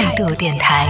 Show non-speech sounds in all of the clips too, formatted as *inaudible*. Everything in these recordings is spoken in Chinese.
态度电台，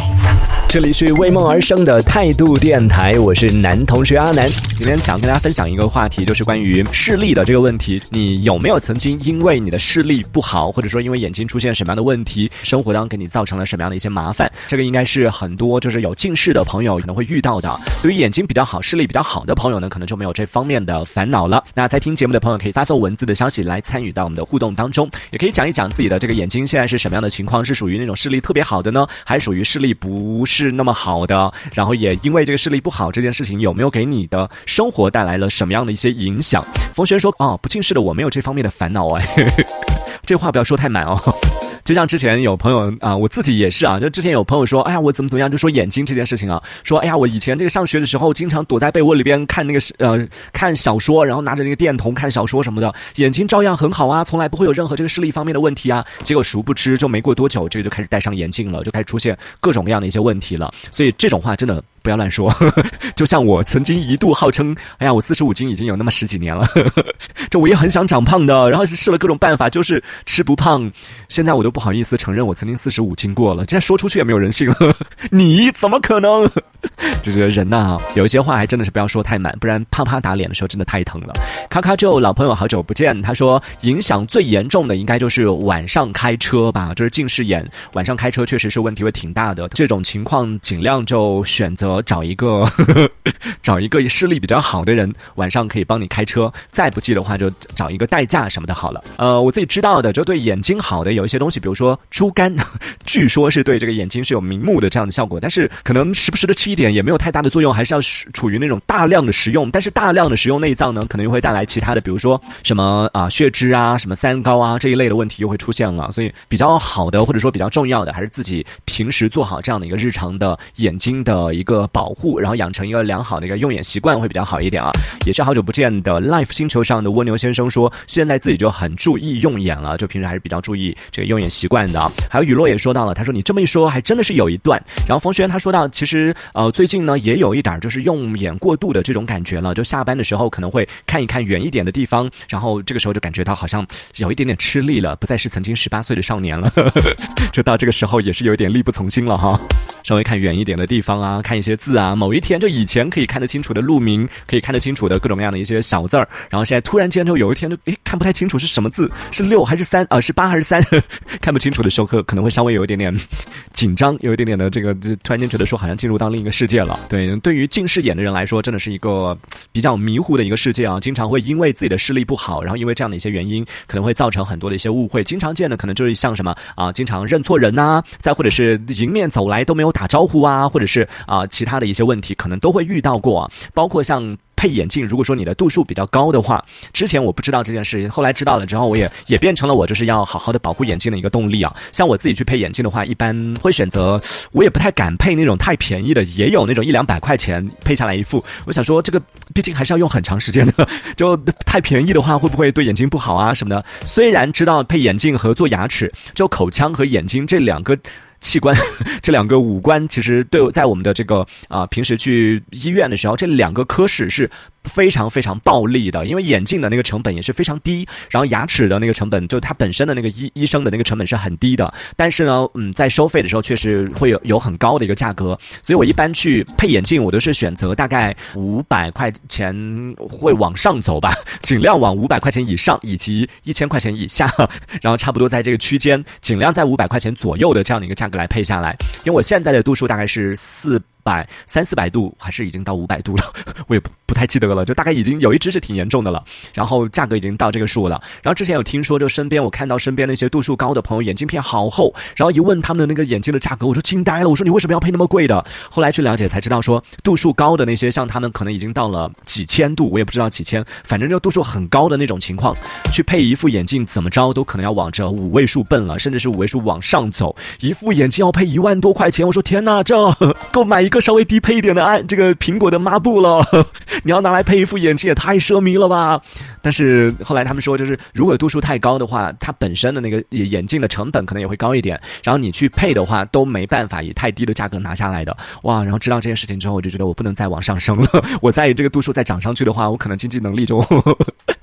这里是为梦而生的态度电台，我是男同学阿南。今天想跟大家分享一个话题，就是关于视力的这个问题。你有没有曾经因为你的视力不好，或者说因为眼睛出现什么样的问题，生活当中给你造成了什么样的一些麻烦？这个应该是很多就是有近视的朋友可能会遇到的。对于眼睛比较好、视力比较好的朋友呢，可能就没有这方面的烦恼了。那在听节目的朋友可以发送文字的消息来参与到我们的互动当中，也可以讲一讲自己的这个眼睛现在是什么样的情况，是属于那种视力特别好的呢，还属于视力不是那么好的？然后也因为这个视力不好这件事情，有没有给你的生活带来了什么样的一些影响？冯轩说：“哦，不近视的我没有这方面的烦恼哎，这话不要说太满哦。”就像之前有朋友啊，我自己也是啊，就之前有朋友说，哎呀，我怎么怎么样，就说眼睛这件事情啊，说，哎呀，我以前这个上学的时候，经常躲在被窝里边看那个呃看小说，然后拿着那个电筒看小说什么的，眼睛照样很好啊，从来不会有任何这个视力方面的问题啊。结果殊不知，就没过多久，这个就开始戴上眼镜了，就开始出现各种各样的一些问题了。所以这种话真的。不要乱说呵呵，*laughs* 就像我曾经一度号称，哎呀，我四十五斤已经有那么十几年了呵呵，*laughs* 这我也很想长胖的，然后试了各种办法，就是吃不胖。现在我都不不好意思承认我曾经四十五斤过了，这说出去也没有人信了。你怎么可能？这 *laughs* 个人呐，有一些话还真的是不要说太满，不然啪啪打脸的时候真的太疼了。咔咔就老朋友好久不见，他说影响最严重的应该就是晚上开车吧，就是近视眼，晚上开车确实是问题会挺大的。这种情况尽量就选择。找一个 *laughs* 找一个视力比较好的人，晚上可以帮你开车。再不济的话，就找一个代驾什么的好了。呃，我自己知道的，就对眼睛好的有一些东西，比如说猪肝，*laughs* 据说是对这个眼睛是有明目的这样的效果。但是可能时不时的吃一点也没有太大的作用，还是要处于那种大量的食用。但是大量的食用内脏呢，可能又会带来其他的，比如说什么啊血脂啊、什么三高啊这一类的问题又会出现了。所以比较好的或者说比较重要的，还是自己平时做好这样的一个日常的眼睛的一个。保护，然后养成一个良好的一个用眼习惯会比较好一点啊。也是好久不见的 Life 星球上的蜗牛先生说，现在自己就很注意用眼了，就平时还是比较注意这个用眼习惯的。还有雨落也说到了，他说你这么一说，还真的是有一段。然后冯轩他说到，其实呃最近呢也有一点就是用眼过度的这种感觉了，就下班的时候可能会看一看远一点的地方，然后这个时候就感觉到好像有一点点吃力了，不再是曾经十八岁的少年了，*laughs* 就到这个时候也是有点力不从心了哈。稍微看远一点的地方啊，看一些字啊。某一天，就以前可以看得清楚的路名，可以看得清楚的各种各样的一些小字儿，然后现在突然间就有一天就诶看不太清楚是什么字，是六还是三啊？是八还是三？看不清楚的时候，可可能会稍微有一点点 *laughs* 紧张，有一点点的这个，突然间觉得说好像进入到另一个世界了。对，对于近视眼的人来说，真的是一个比较迷糊的一个世界啊。经常会因为自己的视力不好，然后因为这样的一些原因，可能会造成很多的一些误会。经常见的可能就是像什么啊，经常认错人呐，再或者是迎面走来都没有。打招呼啊，或者是啊其他的一些问题，可能都会遇到过，包括像。配眼镜，如果说你的度数比较高的话，之前我不知道这件事情，后来知道了之后，我也也变成了我就是要好好的保护眼睛的一个动力啊。像我自己去配眼镜的话，一般会选择，我也不太敢配那种太便宜的，也有那种一两百块钱配下来一副。我想说，这个毕竟还是要用很长时间的，*laughs* 就太便宜的话，会不会对眼睛不好啊什么的？虽然知道配眼镜和做牙齿，就口腔和眼睛这两个。器官，*laughs* 这两个五官其实对在我们的这个啊平时去医院的时候，这两个科室是。非常非常暴利的，因为眼镜的那个成本也是非常低，然后牙齿的那个成本，就它本身的那个医医生的那个成本是很低的，但是呢，嗯，在收费的时候确实会有有很高的一个价格，所以我一般去配眼镜，我都是选择大概五百块钱会往上走吧，尽量往五百块钱以上，以及一千块钱以下，然后差不多在这个区间，尽量在五百块钱左右的这样的一个价格来配下来，因为我现在的度数大概是四。百三四百度还是已经到五百度了，我也不不太记得了，就大概已经有一只是挺严重的了，然后价格已经到这个数了。然后之前有听说，就身边我看到身边那些度数高的朋友，眼镜片好厚，然后一问他们的那个眼镜的价格，我说惊呆了，我说你为什么要配那么贵的？后来去了解才知道，说度数高的那些，像他们可能已经到了几千度，我也不知道几千，反正就度数很高的那种情况，去配一副眼镜，怎么着都可能要往这五位数奔了，甚至是五位数往上走，一副眼镜要配一万多块钱，我说天哪，这 *laughs* 够买一个稍微低配一点的爱这个苹果的抹布了，*laughs* 你要拿来配一副眼镜也太奢靡了吧！但是后来他们说，就是如果度数太高的话，它本身的那个眼镜的成本可能也会高一点，然后你去配的话都没办法以太低的价格拿下来的哇！然后知道这件事情之后，我就觉得我不能再往上升了，*laughs* 我在这个度数再涨上去的话，我可能经济能力就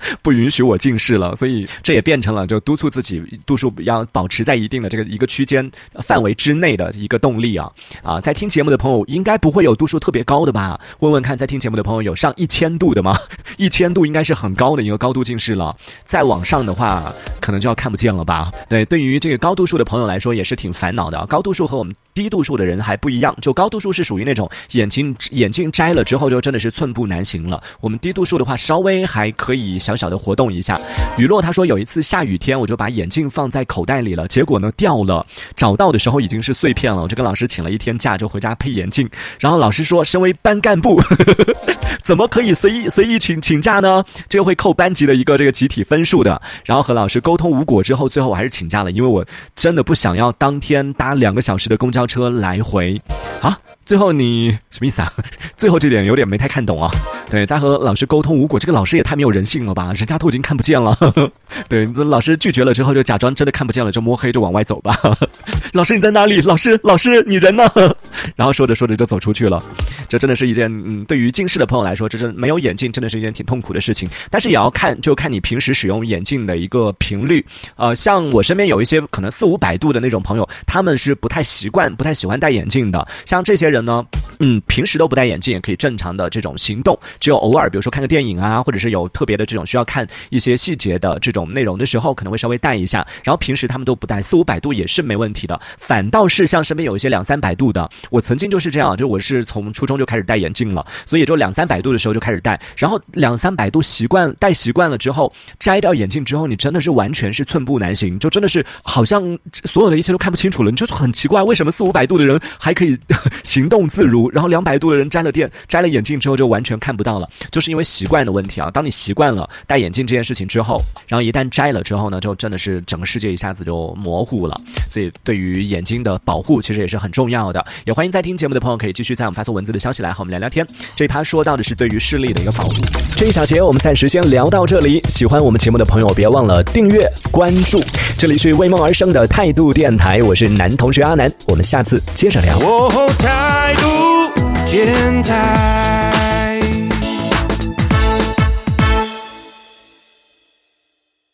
*laughs* 不允许我近视了，所以这也变成了就督促自己度数要保持在一定的这个一个区间范围之内的一个动力啊啊！在听节目的朋友应该不会有度数特别高的吧？问问看，在听节目的朋友有上一千度的吗？一千度应该是很高的一个高度近视了，再往上的话可能就要看不见了吧？对，对于这个高度数的朋友来说也是挺烦恼的。高度数和我们低度数的人还不一样，就高度数是属于那种眼睛眼镜摘了之后就真的是寸步难行了。我们低度数的话稍微还可以小小的活动一下。雨落他说有一次下雨天我就把眼镜放在口袋里了，结果呢掉了，找到的时候已经是碎片了，我就跟老师请了一天假就回家配眼镜。然后老师说，身为班干部，*laughs* 怎么可以随意随意请请假呢？这个会扣班级的一个这个集体分数的。然后和老师沟通无果之后，最后我还是请假了，因为我真的不想要当天搭两个小时的公交车来回啊。最后你什么意思啊？最后这点有点没太看懂啊。对，在和老师沟通无果，这个老师也太没有人性了吧？人家都已经看不见了。*laughs* 对，这老师拒绝了之后，就假装真的看不见了，就摸黑就往外走吧。*laughs* 老师你在哪里？老师老师你人呢？*laughs* 然后说着说着就走出去了。这真的是一件嗯，对于近视的朋友来说，这是没有眼镜真的是一件挺痛苦的事情。但是也要看，就看你平时使用眼镜的一个频率。呃，像我身边有一些可能四五百度的那种朋友，他们是不太习惯、不太喜欢戴眼镜的。像这些人。呢，嗯，平时都不戴眼镜也可以正常的这种行动，只有偶尔，比如说看个电影啊，或者是有特别的这种需要看一些细节的这种内容的时候，可能会稍微戴一下。然后平时他们都不戴，四五百度也是没问题的。反倒是像身边有一些两三百度的，我曾经就是这样，就我是从初中就开始戴眼镜了，所以就两三百度的时候就开始戴。然后两三百度习惯戴习惯了之后，摘掉眼镜之后，你真的是完全是寸步难行，就真的是好像所有的一切都看不清楚了。你就很奇怪，为什么四五百度的人还可以行？动自如，然后两百度的人摘了电，摘了眼镜之后就完全看不到到了，就是因为习惯的问题啊。当你习惯了戴眼镜这件事情之后，然后一旦摘了之后呢，就真的是整个世界一下子就模糊了。所以对于眼睛的保护，其实也是很重要的。也欢迎在听节目的朋友可以继续在我们发送文字的消息来和我们聊聊天。这一趴说到的是对于视力的一个保护。这一小节我们暂时先聊到这里。喜欢我们节目的朋友，别忘了订阅关注。这里是为梦而生的态度电台，我是男同学阿南，我们下次接着聊。态度电台。